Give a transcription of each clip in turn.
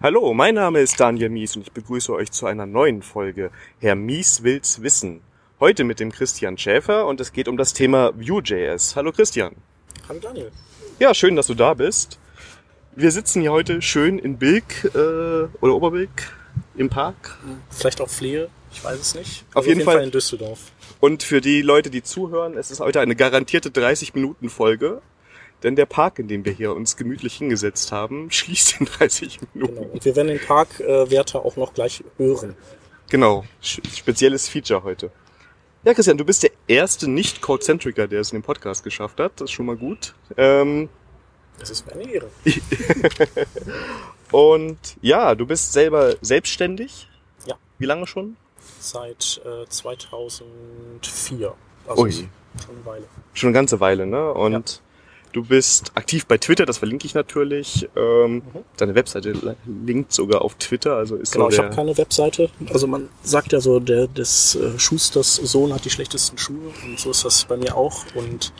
Hallo, mein Name ist Daniel Mies und ich begrüße euch zu einer neuen Folge Herr Mies will's wissen. Heute mit dem Christian Schäfer und es geht um das Thema Vue.js. Hallo Christian. Hallo Daniel. Ja, schön, dass du da bist. Wir sitzen hier heute schön in Bilk äh, oder Oberbilk im Park. Vielleicht auch Flehe, ich weiß es nicht. Auf jeden Fall- in Düsseldorf. Und für die Leute, die zuhören, es ist heute eine garantierte 30-Minuten-Folge. Denn der Park, in dem wir hier uns gemütlich hingesetzt haben, schließt in 30 Minuten. Genau. Und wir werden den Parkwärter auch noch gleich hören. Genau, spezielles Feature heute. Ja, Christian, du bist der erste Nicht-Code-Centriker, der es in den Podcast geschafft hat. Das ist schon mal gut. Ähm, Das ist mir eine Ehre. und ja, du bist selber selbstständig. Ja. Wie lange schon? Seit äh, 2004. Also Ui. schon eine Weile. Schon eine ganze Weile, ne? Und du bist aktiv bei Twitter, das verlinke ich natürlich. Ähm, Mhm. Deine Webseite linkt sogar auf Twitter, also ist Genau, so ich habe keine Webseite. Also man sagt ja so, der des äh, Schusters Sohn hat die schlechtesten Schuhe und so ist das bei mir auch. Und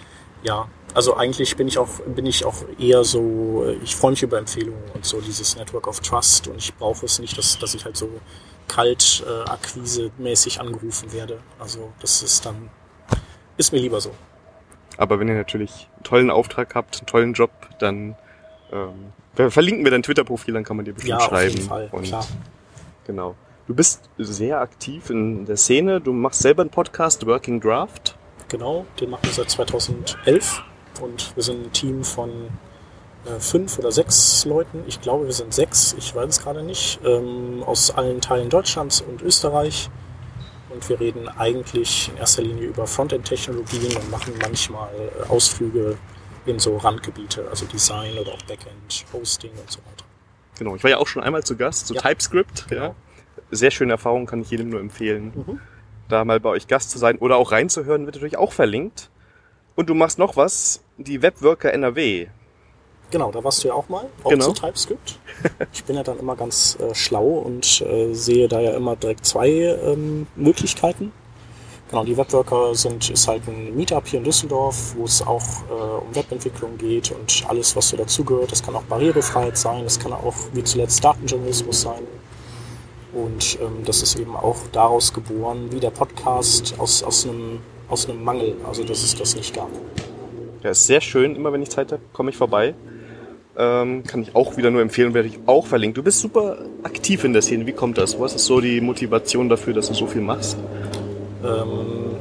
ja, also eigentlich bin ich auch bin ich auch eher so, äh, ich freue mich über Empfehlungen und so dieses Network of Trust und ich brauche es nicht, dass, dass ich halt so kalt äh, Akquise mäßig angerufen werde. Also das ist dann ist mir lieber so. Aber wenn ihr natürlich einen tollen Auftrag habt, einen tollen Job, dann ähm, ver- verlinken wir dein Twitter-Profil, dann kann man dir bestimmt Ja, auf schreiben. jeden Fall, Und klar. Genau. Du bist sehr aktiv in der Szene. Du machst selber einen Podcast, Working Draft. Genau, den machen wir seit 2011 und wir sind ein Team von äh, fünf oder sechs Leuten. Ich glaube, wir sind sechs, ich weiß es gerade nicht, ähm, aus allen Teilen Deutschlands und Österreich. Und wir reden eigentlich in erster Linie über Frontend-Technologien und machen manchmal äh, Ausflüge in so Randgebiete, also Design oder auch Backend, Hosting und so weiter. Genau. Ich war ja auch schon einmal zu Gast, zu Ja. TypeScript. Ja. Genau. Sehr schöne Erfahrung, kann ich jedem nur empfehlen. Mhm. Da mal bei euch Gast zu sein oder auch reinzuhören, wird natürlich auch verlinkt. Und du machst noch was, die Webworker NRW. Genau, da warst du ja auch mal, auch Genau. zu TypeScript. Ich bin ja dann immer ganz äh, schlau und äh, sehe da ja immer direkt zwei ähm, Möglichkeiten. Genau, die Webworker sind, ist halt ein Meetup hier in Düsseldorf, wo es auch äh, um Webentwicklung geht und alles, was so dazugehört. Das kann auch Barrierefreiheit sein, das kann auch wie zuletzt Datenjournalismus sein. Und ähm, das ist eben auch daraus geboren, wie der Podcast aus, aus, einem, aus einem Mangel, also dass es das nicht gab. Ja, ist sehr schön. Immer wenn ich Zeit habe, komme ich vorbei. Ähm, kann ich auch wieder nur empfehlen, werde ich auch verlinkt. Du bist super aktiv in der Szene. Wie kommt das? Was ist so die Motivation dafür, dass du so viel machst? Ähm,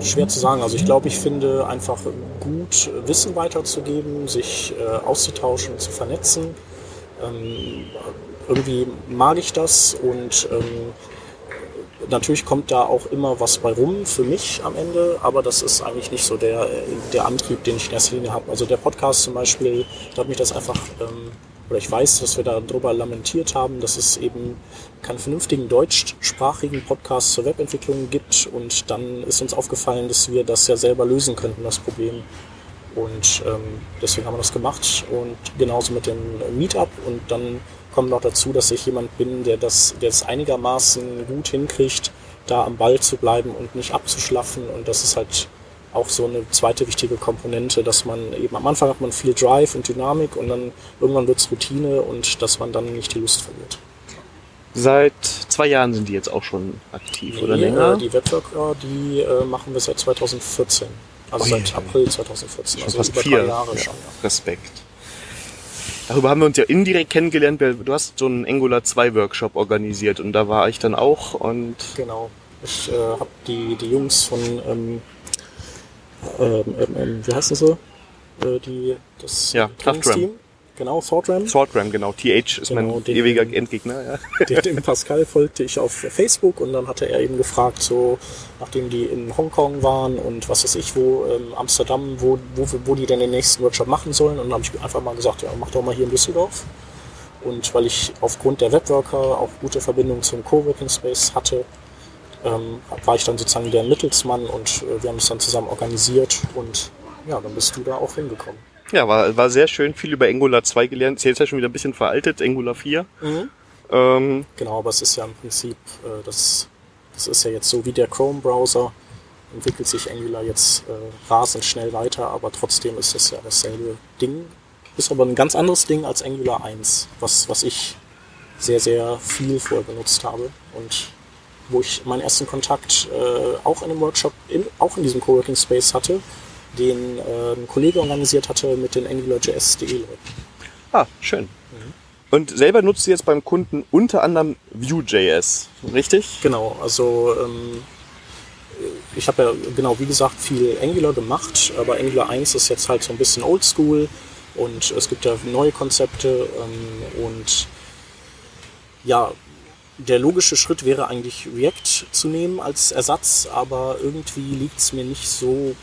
schwer zu sagen. Also ich glaube, ich finde einfach gut, Wissen weiterzugeben, sich äh, auszutauschen, zu vernetzen. Ähm, irgendwie mag ich das und ähm, natürlich kommt da auch immer was bei rum für mich am Ende, aber das ist eigentlich nicht so der, der Antrieb, den ich in erster Linie habe. Also der Podcast zum Beispiel, da hat mich das einfach, ähm, oder ich weiß, dass wir darüber lamentiert haben, dass es eben keinen vernünftigen deutschsprachigen Podcast zur Webentwicklung gibt und dann ist uns aufgefallen, dass wir das ja selber lösen könnten, das Problem. Und ähm, deswegen haben wir das gemacht und genauso mit dem Meetup und dann kommt noch dazu, dass ich jemand bin, der das, der es einigermaßen gut hinkriegt, da am Ball zu bleiben und nicht abzuschlaffen und das ist halt auch so eine zweite wichtige Komponente, dass man eben am Anfang hat man viel Drive und Dynamik und dann irgendwann wird's Routine und dass man dann nicht die Lust verliert. Seit zwei Jahren sind die jetzt auch schon aktiv oder Nee, länger? äh, Die Webworker, die äh, machen wir seit 2014. Also Ui. seit April 2014. schon also fast über vier. drei Jahre Ja, schon. Ja. Respekt. Darüber haben wir uns ja indirekt kennengelernt. weil Du hast so einen Angular 2 Workshop organisiert und da war ich dann auch und Genau. Ich äh, habe die, die Jungs von, ähm, ähm, ähm, ähm, wie heißen sie? Äh, die, das Ja, Trainingsteam. Genau, ThoughtRam. Swordram, genau. TH ist Genau, mein den- ewiger Endgegner. Ja. Den, dem Pascal folgte ich auf Facebook und dann hatte er eben gefragt, so nachdem die in Hongkong waren und was weiß ich, wo ähm, Amsterdam, wo, wo, wo die denn den nächsten Workshop machen sollen. Und dann habe ich einfach mal gesagt, ja, mach doch mal hier in Düsseldorf. Und weil ich aufgrund der Webworker auch gute Verbindungen zum Coworking Space hatte, ähm, war ich dann sozusagen der Mittelsmann und äh, wir haben es dann zusammen organisiert und ja, dann bist du da auch hingekommen. Ja, war, war sehr schön, viel über Angular 2 gelernt. Ist jetzt ja schon wieder ein bisschen veraltet, Angular 4. Ähm, Genau, aber es ist ja im Prinzip, äh, das, das ist ja jetzt so wie der Chrome-Browser, entwickelt sich Angular jetzt äh, rasend schnell weiter, aber trotzdem ist das ja dasselbe Ding. Ist aber ein ganz anderes Ding als Angular 1, was, was ich sehr, sehr viel vorher genutzt habe und wo ich meinen ersten Kontakt äh, auch in einem Workshop, in, auch in diesem Coworking Space hatte, den äh, ein Kollege organisiert hatte mit den AngularJS.de Leuten. Ah, schön. Und selber nutzt du jetzt beim Kunden unter anderem Vue.js, richtig? Genau, also ähm, ich habe ja genau wie gesagt viel Angular gemacht, aber Angular 1 ist jetzt halt so ein bisschen oldschool und es gibt ja neue Konzepte ähm, und ja, der logische Schritt wäre eigentlich React zu nehmen als Ersatz, aber irgendwie liegt es mir nicht so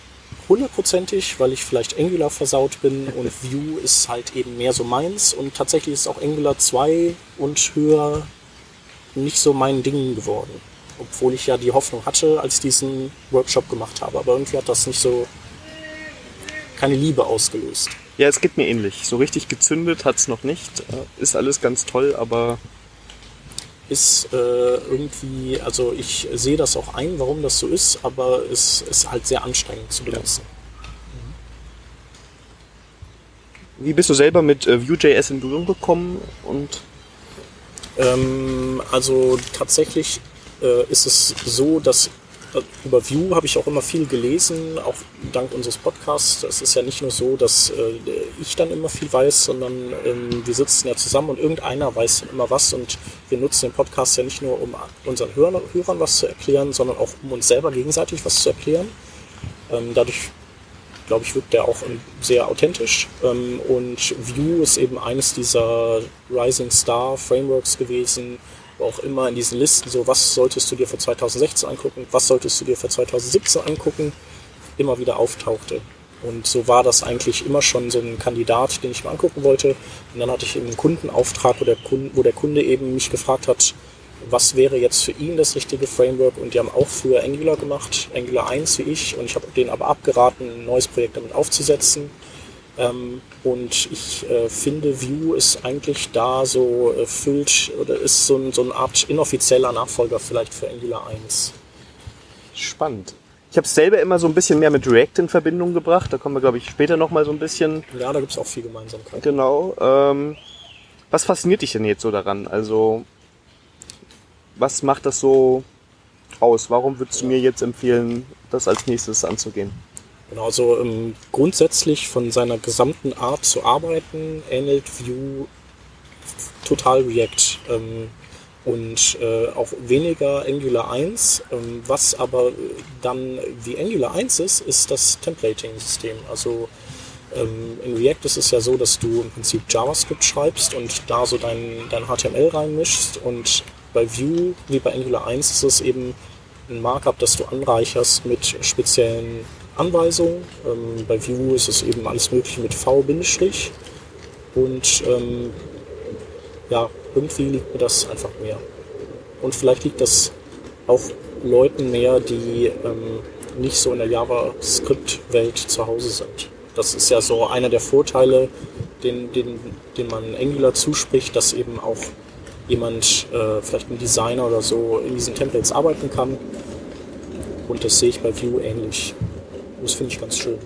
hundertprozentig, weil ich vielleicht Angular versaut bin und Vue ist halt eben mehr so meins und tatsächlich ist auch Angular 2 und höher nicht so mein Ding geworden. Obwohl ich ja die Hoffnung hatte, als ich diesen Workshop gemacht habe. Aber irgendwie hat das nicht so keine Liebe ausgelöst. Ja, es geht mir ähnlich. So richtig gezündet hat's noch nicht. Äh, Ist alles ganz toll, aber ist äh, irgendwie, also ich sehe das auch ein, warum das so ist, aber es ist halt sehr anstrengend zu benutzen. wie bist du selber mit äh, Vue.js in Berührung gekommen? Und Ähm, also tatsächlich äh, ist es so, dass über Vue habe ich auch immer viel gelesen, auch dank unseres Podcasts. Es ist ja nicht nur so, dass äh, ich dann immer viel weiß, sondern ähm, wir sitzen ja zusammen und irgendeiner weiß immer was und wir nutzen den Podcast ja nicht nur, um unseren Hörern, Hörern was zu erklären, sondern auch um uns selber gegenseitig was zu erklären. Ähm, dadurch glaube ich, wirkt der auch sehr authentisch. Ähm, und Vue ist eben eines dieser Rising Star Frameworks gewesen, auch immer in diesen Listen so, was solltest du dir für 2016 angucken, was solltest du dir für 2017 angucken, immer wieder auftauchte. Und so war das eigentlich immer schon so ein Kandidat, den ich mir angucken wollte. Und dann hatte ich eben einen Kundenauftrag, wo der Kunde, wo der Kunde eben mich gefragt hat, was wäre jetzt für ihn das richtige Framework und die haben auch früher Angular gemacht, Angular 1 wie ich und ich habe denen aber abgeraten, ein neues Projekt damit aufzusetzen. Ähm, und ich äh, finde, Vue ist eigentlich da so erfüllt oder ist so, ein, so eine Art inoffizieller Nachfolger vielleicht für Angular 1. spannend. Ich habe es selber immer so ein bisschen mehr mit React in Verbindung gebracht. Da kommen wir, glaube ich, später nochmal so ein bisschen. Ja, da gibt es auch viel Gemeinsamkeit. Genau. Ähm, was fasziniert dich denn jetzt so daran? Also, was macht das so aus? Warum würdest du mir jetzt empfehlen, das als nächstes anzugehen? Genau, also ähm, grundsätzlich von seiner gesamten Art zu arbeiten ähnelt Vue total React ähm, und äh, auch weniger Angular 1. Ähm, was aber dann wie Angular 1 ist, ist das Templating-System. Also ähm, in React ist es ja so, dass du im Prinzip JavaScript schreibst und da so dein, dein HTML reinmischst und bei Vue wie bei Angular 1 ist es eben ein Markup, das du anreicherst mit speziellen Anweisungen. Ähm, bei Vue ist es eben alles mögliche mit V-. Und ähm, ja, irgendwie liegt mir das einfach mehr. Und vielleicht liegt das auch Leuten mehr, die ähm, nicht so in der JavaScript-Welt zu Hause sind. Das ist ja so einer der Vorteile, den, den, den man Angular zuspricht, dass eben auch jemand, äh, vielleicht ein Designer oder so, in diesen Templates arbeiten kann. Und das sehe ich bei Vue ähnlich. Das finde ich ganz schön.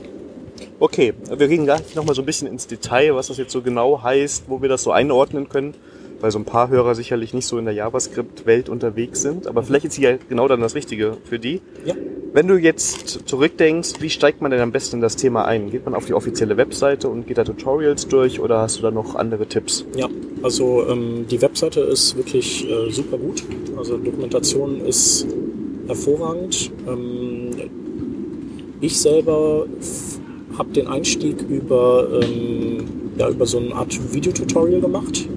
Okay, wir gehen gleich nochmal so ein bisschen ins Detail, was das jetzt so genau heißt, wo wir das so einordnen können, weil so ein paar Hörer sicherlich nicht so in der JavaScript-Welt unterwegs sind. Aber vielleicht ist hier genau dann das Richtige für die. Ja. Wenn du jetzt zurückdenkst, wie steigt man denn am besten in das Thema ein? Geht man auf die offizielle Webseite und geht da Tutorials durch oder hast du da noch andere Tipps? Ja, also ähm, die Webseite ist wirklich äh, super gut. Also Dokumentation ist hervorragend. Ähm, ich selber habe den Einstieg über, ähm, ja, über so eine Art Videotutorial gemacht.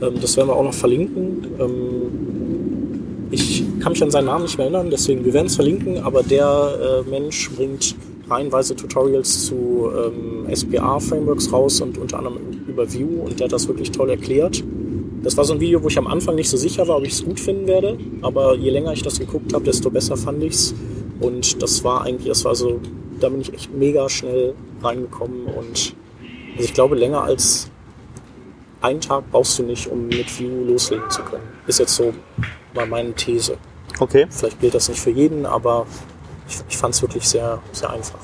Ähm, das werden wir auch noch verlinken. Ähm, ich kann mich an seinen Namen nicht mehr erinnern, deswegen wir werden es verlinken, aber der äh, Mensch bringt reihenweise Tutorials zu ähm, SPA-Frameworks raus und unter anderem über Vue und der hat das wirklich toll erklärt. Das war so ein Video, wo ich am Anfang nicht so sicher war, ob ich es gut finden werde, aber je länger ich das geguckt habe, desto besser fand ich's. Und das war eigentlich, das war so, da bin ich echt mega schnell reingekommen und also ich glaube, länger als einen Tag brauchst du nicht, um mit Vue loslegen zu können. Ist jetzt so mal meine These. Okay. Vielleicht gilt das nicht für jeden, aber ich, ich fand es wirklich sehr, sehr einfach.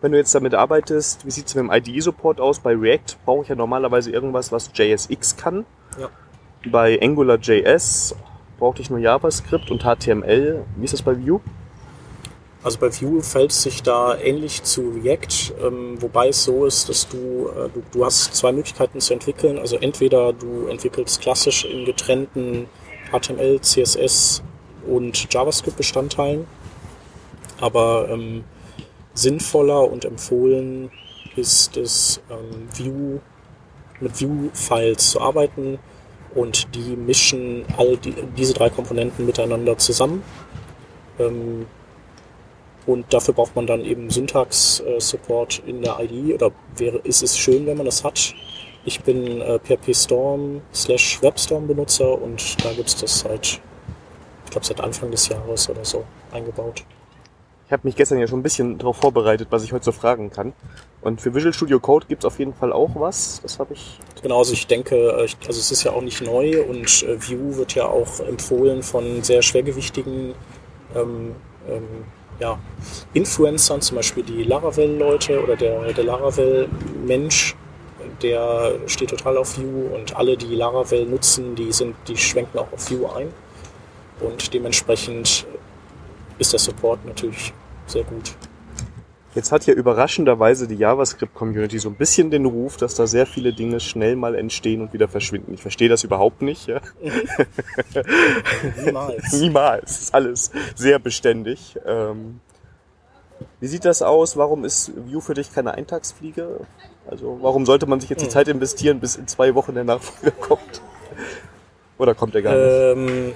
Wenn du jetzt damit arbeitest, wie sieht es mit dem IDE-Support aus? Bei React brauche ich ja normalerweise irgendwas, was JSX kann. Ja. Bei AngularJS brauchte ich nur JavaScript und HTML. Wie ist das bei Vue? Also bei Vue fällt es sich da ähnlich zu React, ähm, wobei es so ist, dass du, äh, du, du hast zwei Möglichkeiten zu entwickeln. Also entweder du entwickelst klassisch in getrennten HTML, CSS und JavaScript-Bestandteilen, aber ähm, sinnvoller und empfohlen ist es, ähm, Vue, mit Vue-Files zu arbeiten und die mischen all die, diese drei Komponenten miteinander zusammen. Ähm, und dafür braucht man dann eben Syntax-Support in der IDE oder wäre, ist es schön, wenn man das hat. Ich bin äh, PHP Storm slash WebStorm Benutzer und da gibt es das seit, ich glaube seit Anfang des Jahres oder so eingebaut. Ich habe mich gestern ja schon ein bisschen darauf vorbereitet, was ich heute so fragen kann. Und für Visual Studio Code gibt es auf jeden Fall auch was. Das habe ich. Genau, also ich denke, äh, also es ist ja auch nicht neu und äh, Vue wird ja auch empfohlen von sehr schwergewichtigen ähm, ähm, ja, Influencern, zum Beispiel die Laravel-Leute oder der, der Laravel-Mensch, der steht total auf Vue und alle, die Laravel nutzen, die, sind, die schwenken auch auf Vue ein. Und dementsprechend ist der Support natürlich sehr gut. Jetzt hat ja überraschenderweise die JavaScript-Community so ein bisschen den Ruf, dass da sehr viele Dinge schnell mal entstehen und wieder verschwinden. Ich verstehe das überhaupt nicht. Ja? Niemals. Niemals. Ist alles sehr beständig. Ähm, wie sieht das aus? Warum ist Vue für dich keine Eintagsfliege? Also warum sollte man sich jetzt die Zeit investieren, bis in zwei Wochen der Nachfolger kommt? Oder kommt er gar nicht? Ähm,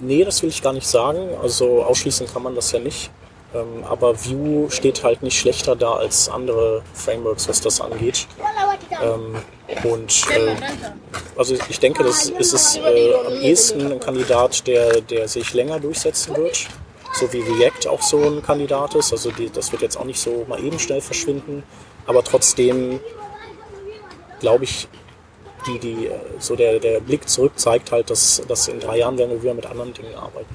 nee, das will ich gar nicht sagen. Also ausschließen kann man das ja nicht. Ähm, aber Vue steht halt nicht schlechter da als andere Frameworks, was das angeht. Ähm, und äh, also ich denke, das ist es äh, am ehesten ein Kandidat, der, der sich länger durchsetzen wird. So wie React auch so ein Kandidat ist. Also die, das wird jetzt auch nicht so mal eben schnell verschwinden. Aber trotzdem glaube ich, die, die, äh, so der, der Blick zurück zeigt halt, dass, dass in drei Jahren werden wir wieder mit anderen Dingen arbeiten.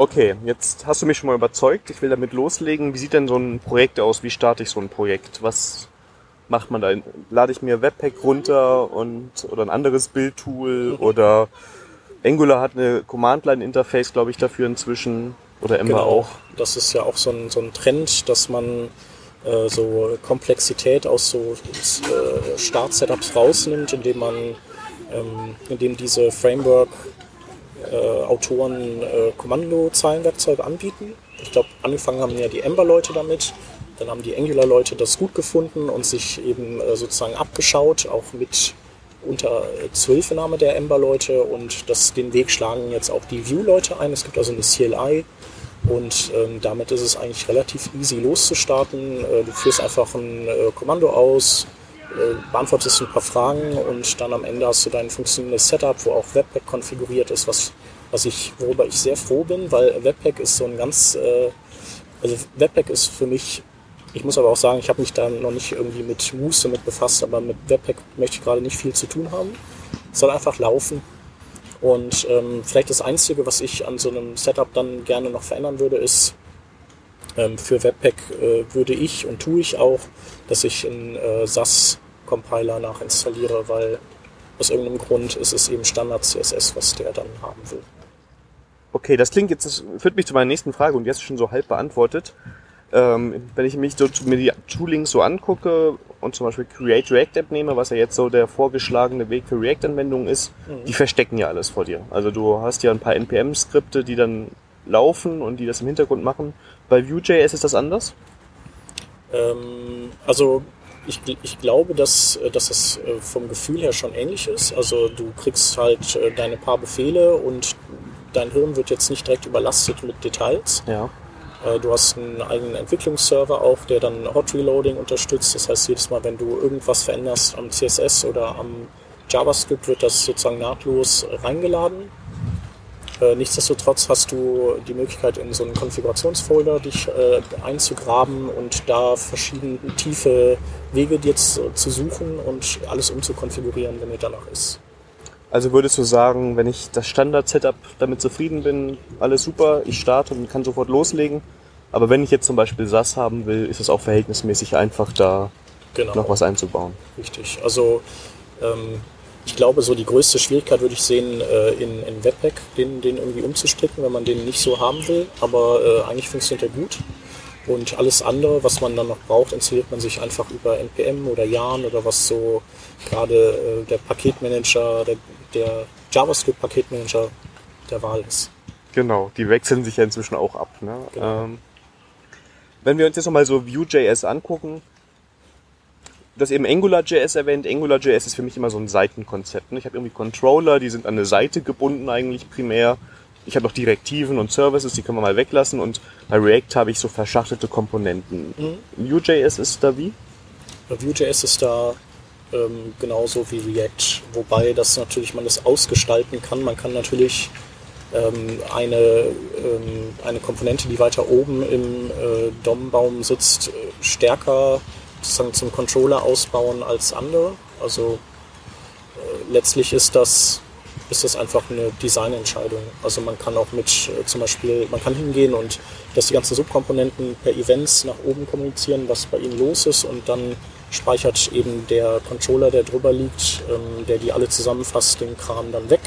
Okay, jetzt hast du mich schon mal überzeugt. Ich will damit loslegen. Wie sieht denn so ein Projekt aus? Wie starte ich so ein Projekt? Was macht man da? Lade ich mir Webpack runter und oder ein anderes Bildtool oder Angular hat eine Command-Line-Interface, glaube ich, dafür inzwischen oder Ember Genau. auch. Das ist ja auch so ein, so ein Trend, dass man äh, so Komplexität aus so äh, Start-Setups rausnimmt, indem man, ähm, indem diese Framework-Autoren äh, Kommandozeilenwerkzeuge anbieten. Ich glaube, angefangen haben ja die Ember-Leute damit. Dann haben die Angular-Leute das gut gefunden und sich eben äh, sozusagen abgeschaut, auch mit unter äh, Zuhilfenahme der Ember-Leute und das, den Weg schlagen jetzt auch die Vue-Leute ein. Es gibt also eine CLI und ähm, damit ist es eigentlich relativ easy loszustarten. Äh, du führst einfach ein äh, Kommando aus, äh, beantwortest ein paar Fragen und dann am Ende hast du dein funktionierendes Setup, wo auch Webpack konfiguriert ist, was, was ich, worüber ich sehr froh bin, weil Webpack ist so ein ganz, äh, also Webpack ist für mich ich muss aber auch sagen, ich habe mich da noch nicht irgendwie mit Muße mit befasst, aber mit Webpack möchte ich gerade nicht viel zu tun haben. Es soll einfach laufen. Und ähm, vielleicht das Einzige, was ich an so einem Setup dann gerne noch verändern würde, ist, ähm, für Webpack äh, würde ich und tue ich auch, dass ich einen äh, SAS-Compiler nachinstalliere, weil aus irgendeinem Grund ist es eben Standard CSS, was der dann haben will. Okay, das klingt jetzt, das führt mich zu meiner nächsten Frage und jetzt schon so halb beantwortet. Ähm, wenn ich mich so, mir die Toolings so angucke und zum Beispiel Create React App nehme, was ja jetzt so der vorgeschlagene Weg für React-Anwendungen ist, die verstecken ja alles vor dir. Also du hast ja ein paar NPM-Skripte, die dann laufen und die das im Hintergrund machen. Bei Vue.js ist das anders? Ähm, also ich, ich glaube, dass, äh, dass es äh, vom Gefühl her schon ähnlich ist. Also du kriegst halt äh, deine paar Befehle und dein Hirn wird jetzt nicht direkt überlastet mit Details. Ja. Du hast einen eigenen Entwicklungsserver auch, der dann Hot Reloading unterstützt. Das heißt, jedes Mal, wenn du irgendwas veränderst am CSS oder am JavaScript, wird das sozusagen nahtlos reingeladen. Äh, Nichtsdestotrotz hast du die Möglichkeit, in so einen Konfigurationsfolder dich äh, einzugraben und da verschiedene tiefe Wege dir zu, zu suchen und alles umzukonfigurieren, wenn dir danach ist. Also würdest du sagen, wenn ich das Standard-Setup damit zufrieden bin, alles super, ich starte und kann sofort loslegen, Aber wenn ich jetzt zum Beispiel SAS haben will, ist es auch verhältnismäßig einfach, da Genau. noch was einzubauen. Richtig. Also ähm, ich glaube, so die größte Schwierigkeit würde ich sehen, äh, in, in Webpack den, den irgendwie umzustricken, wenn man den nicht so haben will. Aber äh, eigentlich funktioniert er gut. Und alles andere, was man dann noch braucht, installiert man sich einfach über NPM oder Yarn oder was so gerade äh, der Paketmanager, der, der JavaScript-Paketmanager der Wahl ist. Genau, die wechseln sich ja inzwischen auch ab. Ne? Genau. Ähm, wenn wir uns jetzt nochmal so Vue.js angucken, du hast eben AngularJS erwähnt. AngularJS ist für mich immer so ein Seitenkonzept. Ne? Ich habe irgendwie Controller, die sind an eine Seite gebunden eigentlich primär. Ich habe noch Direktiven und Services, die können wir mal weglassen. Und bei React habe ich so verschachtelte Komponenten. Vue.js ist da wie? Bei Vue.js ist da ähm, genauso wie React, wobei das natürlich man das ausgestalten kann. Man kann natürlich ähm, eine, ähm, eine Komponente, die weiter oben im äh, DOM-Baum sitzt, äh, stärker sozusagen zum Controller ausbauen als andere. Also äh, letztlich ist das, ist das einfach eine Designentscheidung. Also man kann auch mit äh, zum Beispiel, man kann hingehen und dass die ganzen Subkomponenten per Events nach oben kommunizieren, was bei ihnen los ist und dann speichert eben der Controller, der drüber liegt, ähm, der die alle zusammenfasst, den Kram dann weg.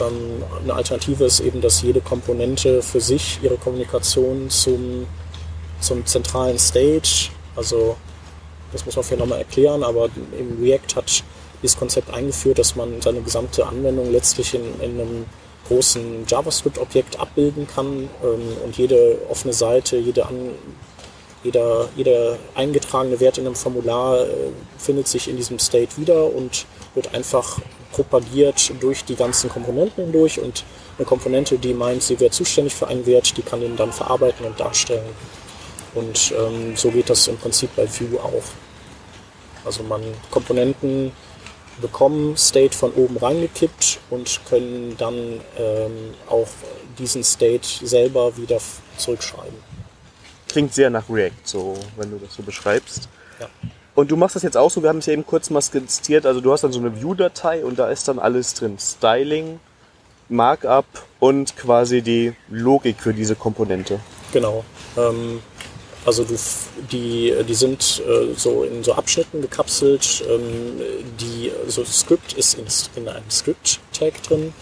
Ähm, eine Alternative ist eben, dass jede Komponente für sich ihre Kommunikation zum, zum zentralen Stage, also das muss man vielleicht nochmal erklären, aber im React hat dieses Konzept eingeführt, dass man seine gesamte Anwendung letztlich in, in einem großen JavaScript-Objekt abbilden kann ähm, und jede offene Seite, jede An jeder, jeder eingetragene Wert in einem Formular äh, findet sich in diesem State wieder und wird einfach propagiert durch die ganzen Komponenten hindurch und eine Komponente, die meint, sie wäre zuständig für einen Wert, die kann den dann verarbeiten und darstellen. Und ähm, so geht das im Prinzip bei Vue auch. Also man Komponenten bekommen State von oben reingekippt und können dann ähm, auch diesen State selber wieder zurückschreiben. Klingt sehr nach React, so, wenn du das so beschreibst. Ja. Und du machst das jetzt auch so, wir haben es ja eben kurz mal skizziert, also du hast dann so eine View-Datei und da ist dann alles drin. Styling, Markup und quasi die Logik für diese Komponente. Genau. Ähm, also du, die, die sind äh, so in so Abschnitten gekapselt. Ähm, die, so Script ist in, in einem Script-Tag drin.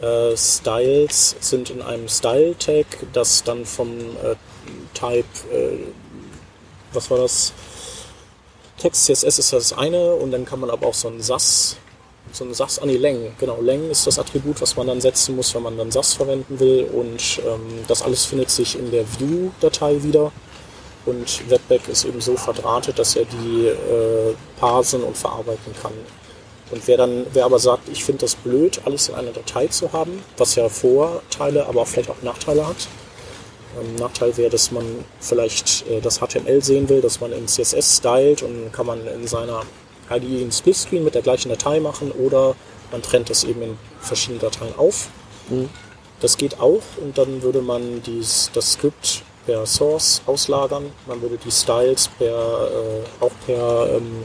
Äh, Styles sind in einem Style-Tag, das dann vom äh, Type, äh, was war das? Text CSS ist das eine und dann kann man aber auch so ein SAS, so ein SAS, ah nee, Längen, genau, Längen ist das Attribut, was man dann setzen muss, wenn man dann SAS verwenden will und ähm, das alles findet sich in der View-Datei wieder und Webpack ist eben so verdrahtet, dass er die äh, parsen und verarbeiten kann. Und wer dann, wer aber sagt, ich finde das blöd, alles in einer Datei zu haben, was ja Vorteile, aber auch vielleicht auch Nachteile hat, ähm, Nachteil wäre, dass man vielleicht äh, das HTML sehen will, dass man in CSS stylt und kann man in seiner IDE einen Splitscreen mit der gleichen Datei machen oder man trennt das eben in verschiedene Dateien auf. Das geht auch und dann würde man dies, das Skript per Source auslagern. Man würde die Styles per, äh, auch per, ähm,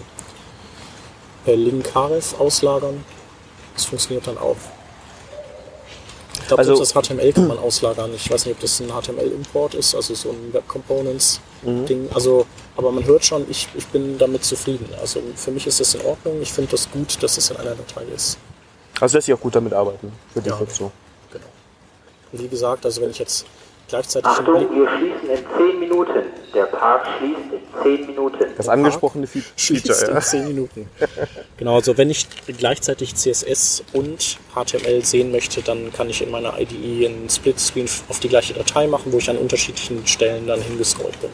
per Link-Href auslagern. Das funktioniert dann auch. Ich glaube, Also- das HTML kann man auslagern. Ich weiß nicht, ob das ein HTML-Import ist, also so ein Web Components-Ding. Also, aber man hört schon, ich, ich bin damit zufrieden. Also für mich ist das in Ordnung. Ich finde das gut, dass es in einer Datei ist. Also lässt sich auch gut damit arbeiten, für dich Ja. jetzt so. Genau. Und wie gesagt, also wenn ich jetzt gleichzeitig Achtung, wir schließen in 10 Minuten. Der Park schließt in 10 Minuten. Das angesprochene Fe- schließt Feature, in ja. 10 Minuten. Genau, also wenn ich gleichzeitig CSS und HTML sehen möchte, dann kann ich in meiner IDE einen Splitscreen auf die gleiche Datei machen, wo ich an unterschiedlichen Stellen dann hingescrollt bin.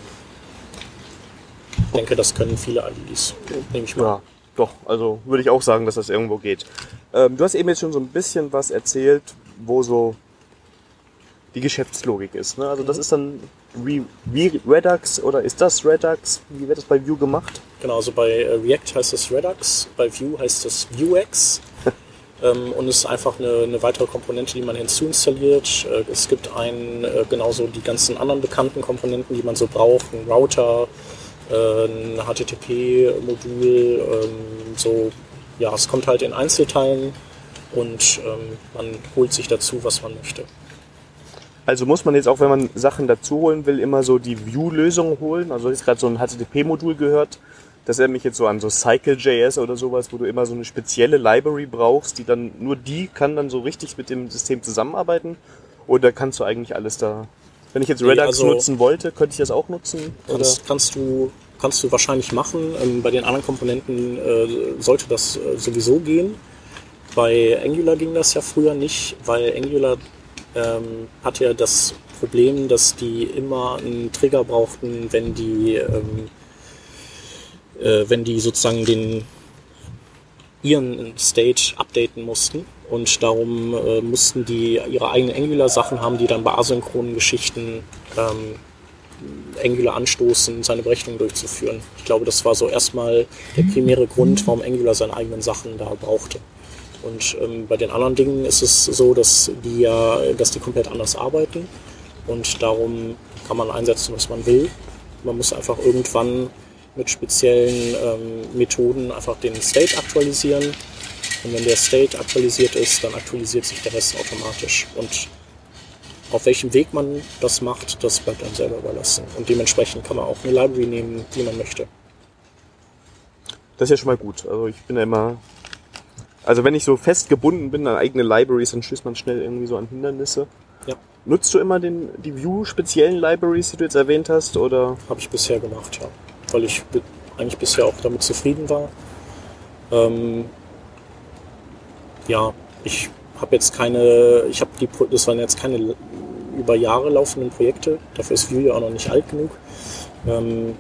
Ich denke, das können viele IDEs, nehme ich mal. Ja, doch, also würde ich auch sagen, dass das irgendwo geht. Ähm, du hast eben jetzt schon so ein bisschen was erzählt, wo so die Geschäftslogik ist. Ne? Also das ist dann wie, wie Redux oder ist das Redux? Wie wird das bei Vue gemacht? Genau, also bei äh, React heißt es Redux, bei Vue heißt es Vuex. ähm, und es ist einfach eine, eine weitere Komponente, die man hinzuinstalliert. Äh, es gibt ein, äh, genauso die ganzen anderen bekannten Komponenten, die man so braucht, ein Router, äh, ein HTTP-Modul, ähm, so, ja, es kommt halt in Einzelteilen und ähm, man holt sich dazu, was man möchte. Also muss man jetzt auch, wenn man Sachen dazu holen will, immer so die View-Lösung holen. Also ich habe gerade so ein HTTP-Modul gehört. Das erinnert mich jetzt so an so Cycle.js oder sowas, wo du immer so eine spezielle Library brauchst, die dann, nur die kann dann so richtig mit dem System zusammenarbeiten. Oder kannst du eigentlich alles da, wenn ich jetzt Nee, Redux also- nutzen wollte, könnte ich das auch nutzen? Kannst, kannst du kannst du wahrscheinlich machen. Ähm, bei den anderen Komponenten äh, sollte das äh, sowieso gehen. Bei Angular ging das ja früher nicht, weil Angular ähm, hat ja das Problem, dass die immer einen Trigger brauchten, wenn die ähm, äh, wenn die sozusagen den ihren State updaten mussten und darum äh, mussten die ihre eigenen Angular-Sachen haben, die dann bei asynchronen Geschichten ähm, Angular anstoßen, seine Berechnung durchzuführen. Ich glaube, das war so erstmal der primäre Grund, warum Angular seine eigenen Sachen da brauchte. Und ähm, bei den anderen Dingen ist es so, dass die ja, dass die komplett anders arbeiten und darum kann man einsetzen, was man will. Man muss einfach irgendwann mit speziellen ähm, Methoden einfach den State aktualisieren. Und wenn der State aktualisiert ist, dann aktualisiert sich der Rest automatisch. Und auf welchem Weg man das macht, das bleibt einem selber überlassen. Und dementsprechend kann man auch eine Library nehmen, die man möchte. Das ist ja schon mal gut. Also ich bin ja immer. Also wenn ich so fest gebunden bin an eigene Libraries, dann stößt man schnell irgendwie so an Hindernisse. Ja, Nutzt du immer den, die View-speziellen Libraries, die du jetzt erwähnt hast, oder? habe ich bisher gemacht, ja. Weil ich eigentlich bisher auch damit zufrieden war. Ähm, ja, ich habe jetzt keine, ich habe die, das waren jetzt keine über Jahre laufenden Projekte. Dafür ist Vue ja auch noch nicht alt genug. Ähm,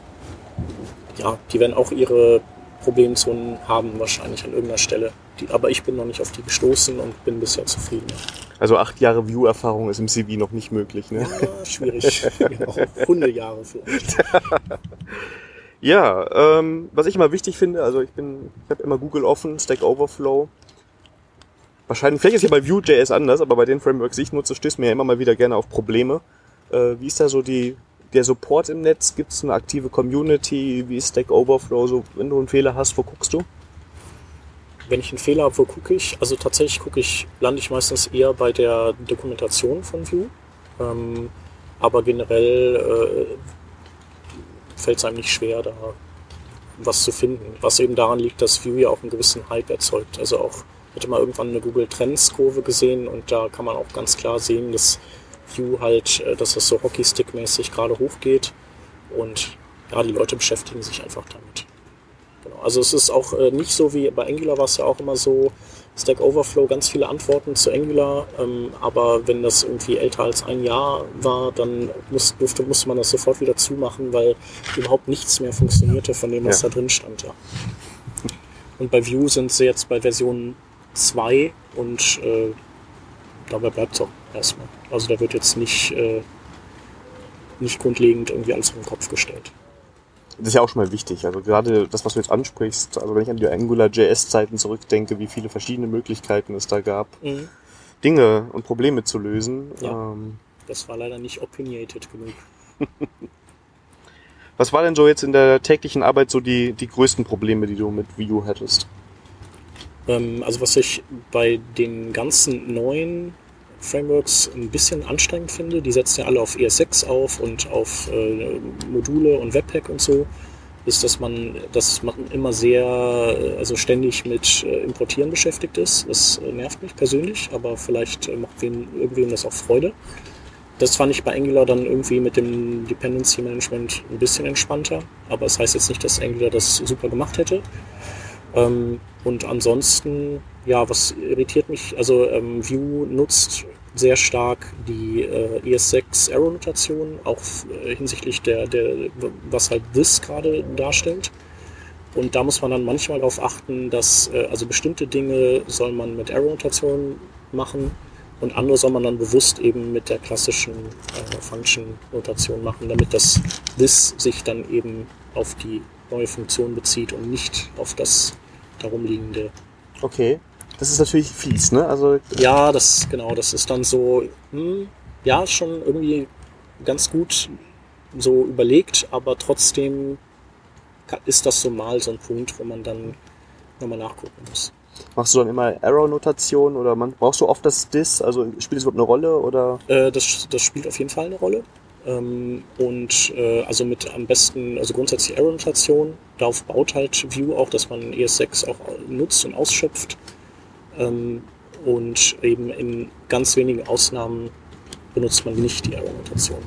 ja, die werden auch ihre Problemzonen haben wahrscheinlich an irgendeiner Stelle. Die, aber ich bin noch nicht auf die gestoßen und bin bisher zufrieden. Also acht Jahre View-Erfahrung ist im CV noch nicht möglich, ne? Ja, schwierig. genau. Hundejahre vielleicht. Ja, ähm, was ich immer wichtig finde, also ich bin, ich habe immer Google offen, Stack Overflow. Wahrscheinlich, vielleicht ist ja bei Vue.js anders, aber bei den Frameworks, die ich nutze, stößt mir ja immer mal wieder gerne auf Probleme. Äh, wie ist da so die, der Support im Netz? Gibt es eine aktive Community? Wie ist Stack Overflow? So, wenn du einen Fehler hast, wo guckst du? Wenn ich einen Fehler habe, wo gucke ich? Also tatsächlich gucke ich, lande ich meistens eher bei der Dokumentation von Vue. Ähm, aber generell äh, fällt es einem nicht schwer, da was zu finden. Was eben daran liegt, dass Vue ja auch einen gewissen Hype erzeugt. Also auch, ich hatte mal irgendwann eine Google Trends Kurve gesehen und da kann man auch ganz klar sehen, dass Vue halt, äh, dass das so Hockeystick-mäßig gerade hochgeht und ja, die Leute beschäftigen sich einfach damit. Also es ist auch äh, nicht so wie bei Angular war es ja auch immer so, Stack Overflow, ganz viele Antworten zu Angular, ähm, aber wenn das irgendwie älter als ein Jahr war, dann muss, durfte, musste man das sofort wieder zumachen, weil überhaupt nichts mehr funktionierte von dem, was Ja. da drin stand. Ja. Und bei Vue sind sie jetzt bei Version 2 und äh, dabei bleibt es auch erstmal. Also da wird jetzt nicht, äh, nicht grundlegend irgendwie alles auf den Kopf gestellt. Das ist ja auch schon mal wichtig. Also gerade das, was du jetzt ansprichst, also wenn ich an die Angular.js-Zeiten zurückdenke, wie viele verschiedene Möglichkeiten es da gab, Mhm. Dinge und Probleme zu lösen. Ja. Ähm, Das war leider nicht opinionated genug. was war denn so jetzt in der täglichen Arbeit so die, die größten Probleme, die du mit Vue hattest? Ähm, also was ich bei den ganzen neuen Frameworks ein bisschen anstrengend finde, die setzen ja alle auf ES6 auf und auf äh, Module und Webpack und so, ist, dass man, dass man immer sehr, äh, also ständig mit äh, Importieren beschäftigt ist. Das äh, nervt mich persönlich, aber vielleicht äh, macht wen, irgendwem das auch Freude. Das fand ich bei Angular dann irgendwie mit dem Dependency Management ein bisschen entspannter, aber es das heißt jetzt nicht, dass Angular das super gemacht hätte. Ähm, und ansonsten, ja, was irritiert mich, also ähm, Vue nutzt sehr stark die äh, ES6 Arrow-Notation, auch äh, hinsichtlich der, der, was halt this gerade darstellt. Und da muss man dann manchmal darauf achten, dass äh, also bestimmte Dinge soll man mit Arrow-Notation machen und andere soll man dann bewusst eben mit der klassischen äh, Function-Notation machen, damit das this sich dann eben auf die neue Funktion bezieht und nicht auf das darum liegende. Okay. Das ist natürlich fies, ne? Also Ja, das genau, das ist dann so, hm, ja, schon irgendwie ganz gut so überlegt, aber trotzdem ist das so mal so ein Punkt, wo man dann nochmal nachgucken muss. Machst du dann immer Arrow-Notation oder man, brauchst du oft das Dis? Also spielt es überhaupt eine Rolle oder? Äh, das, das spielt auf jeden Fall eine Rolle. Ähm, und äh, also mit am besten, also grundsätzlich Arrow-Notation. Darauf baut halt View auch, dass man ES6 auch nutzt und ausschöpft. Ähm, und eben in ganz wenigen Ausnahmen benutzt man nicht die Arrow-Notation.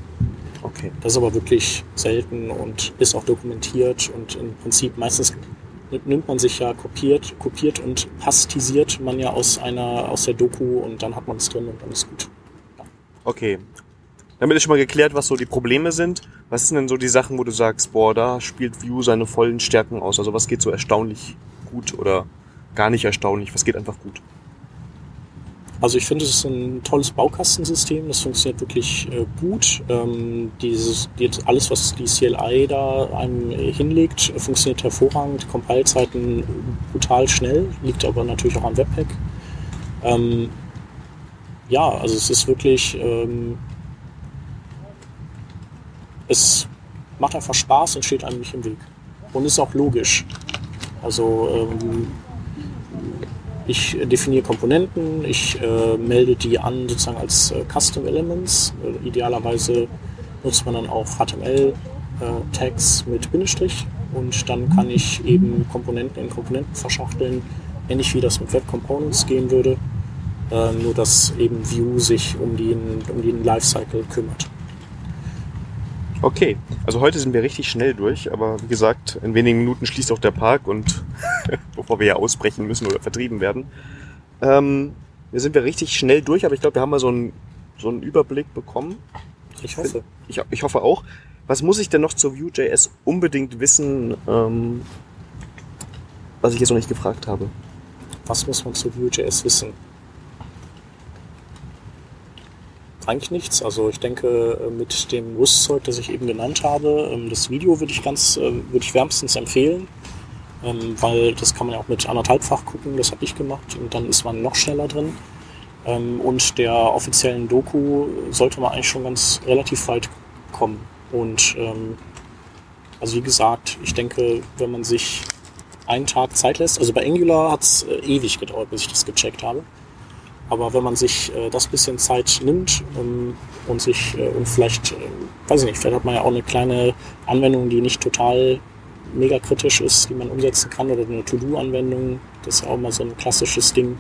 Okay. Das ist aber wirklich selten und ist auch dokumentiert und im Prinzip meistens nimmt man sich ja kopiert, kopiert und pastisiert man ja aus einer, aus der Doku und dann hat man es drin und dann ist gut. Okay. Damit ist schon mal geklärt, was so die Probleme sind. Was sind denn so die Sachen, wo du sagst, boah, da spielt View seine vollen Stärken aus? Also was geht so erstaunlich gut oder gar nicht erstaunlich? Was geht einfach gut? Also ich finde, es ist ein tolles Baukastensystem. Das funktioniert wirklich äh, gut. Ähm, dieses, alles, was die CLI da einem hinlegt, funktioniert hervorragend. Compile-Zeiten brutal schnell, liegt aber natürlich auch am Webpack. Ähm, ja, also es ist wirklich, ähm, es macht einfach Spaß und steht einem nicht im Weg. Und ist auch logisch. Also ähm, ich definiere Komponenten, ich äh, melde die an sozusagen als äh, Custom Elements. Äh, idealerweise nutzt man dann auch HTML-Tags äh, mit Bindestrich und dann kann ich eben Komponenten in Komponenten verschachteln, ähnlich wie das mit Web Components gehen würde, äh, nur dass eben View sich um den, um den Lifecycle kümmert. Okay, also heute sind wir richtig schnell durch, aber wie gesagt, in wenigen Minuten schließt auch der Park und bevor wir ja ausbrechen müssen oder vertrieben werden, ähm, wir sind wir richtig schnell durch, aber ich glaube, wir haben mal so einen, so einen Überblick bekommen. Ich hoffe. Ich, ich hoffe auch. Was muss ich denn noch zur Vue.js unbedingt wissen, ähm, was ich jetzt noch nicht gefragt habe? Was muss man zu Vue.js wissen? Eigentlich nichts. Also ich denke, äh, mit dem Rüstzeug, das ich eben genannt habe, ähm, das Video würde ich ganz, äh, würde ich wärmstens empfehlen, ähm, weil das kann man ja auch mit anderthalbfach gucken, das habe ich gemacht und dann ist man noch schneller drin. Ähm, und der offiziellen Doku sollte man eigentlich schon ganz relativ weit kommen. Und also wie gesagt, ich denke, wenn man sich einen Tag Zeit lässt, also bei Angular hat es äh, ewig gedauert, bis ich das gecheckt habe. Aber wenn man sich äh, das bisschen Zeit nimmt ähm, und sich äh, und vielleicht, äh, weiß ich nicht, vielleicht hat man ja auch eine kleine Anwendung, die nicht total mega kritisch ist, die man umsetzen kann oder eine To-Do-Anwendung, das ist ja auch mal so ein klassisches Ding,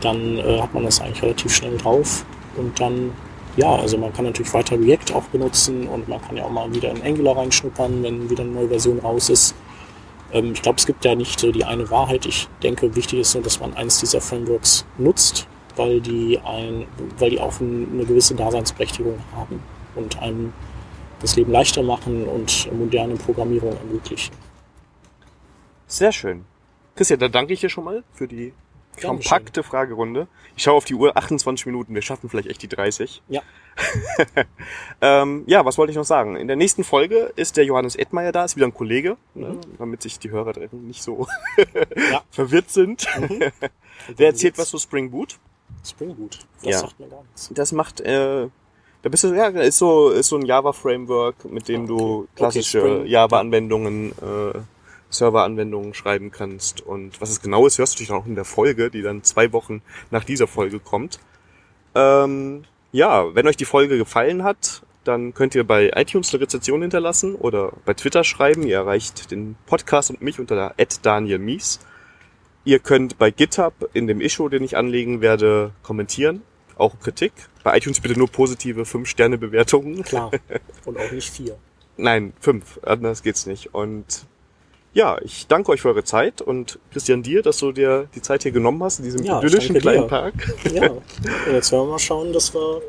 dann äh, hat man das eigentlich relativ schnell drauf und dann ja, also man kann natürlich weiter React auch benutzen und man kann ja auch mal wieder in Angular reinschnuppern, wenn wieder eine neue Version raus ist. Ähm, ich glaube, es gibt ja nicht so die eine Wahrheit. Ich denke, wichtig ist nur, dass man eins dieser Frameworks nutzt weil die, ein, weil die auch eine gewisse Daseinsberechtigung haben und einem das Leben leichter machen und moderne Programmierung ermöglichen. Sehr schön. Christian, dann danke ich dir schon mal für die kompakte Fragerunde. Ich schaue auf die Uhr, 28 Minuten, wir schaffen vielleicht echt die 30. Ja. ähm, ja, was wollte ich noch sagen? In der nächsten Folge ist der Johannes Edmeier da, ist wieder ein Kollege, ne, mhm. damit sich die Hörer nicht so verwirrt sind. Mhm. Der erzählt was zu Spring Boot. Spring Boot. Das ja. sagt mir gar nichts. Das macht, äh, da bist du, ja, ist so, ist so ein Java-Framework, mit dem okay. du klassische okay, Java-Anwendungen, äh, Server-Anwendungen schreiben kannst. Und was es genau ist, hörst du dich auch in der Folge, die dann zwei Wochen nach dieser Folge kommt. Ähm, ja, wenn euch die Folge gefallen hat, dann könnt ihr bei iTunes eine Rezension hinterlassen oder bei Twitter schreiben. Ihr erreicht den Podcast und mich unter der Daniel Mies. Ihr könnt bei GitHub in dem Issue, den ich anlegen werde, kommentieren. Auch Kritik. Bei iTunes bitte nur positive 5-Sterne-Bewertungen. Klar. Und auch nicht vier. Nein, fünf. Anders geht's nicht. Und ja, ich danke euch für eure Zeit und Christian dir, dass du dir die Zeit hier genommen hast in diesem ja, idyllischen kleinen dir. Park. Ja, und jetzt werden wir mal schauen, dass wir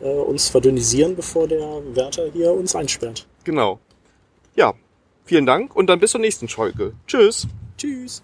äh, uns verdünnisieren, bevor der Wärter hier uns einsperrt. Genau. Ja, vielen Dank und dann bis zur nächsten Folge. Tschüss. Tschüss.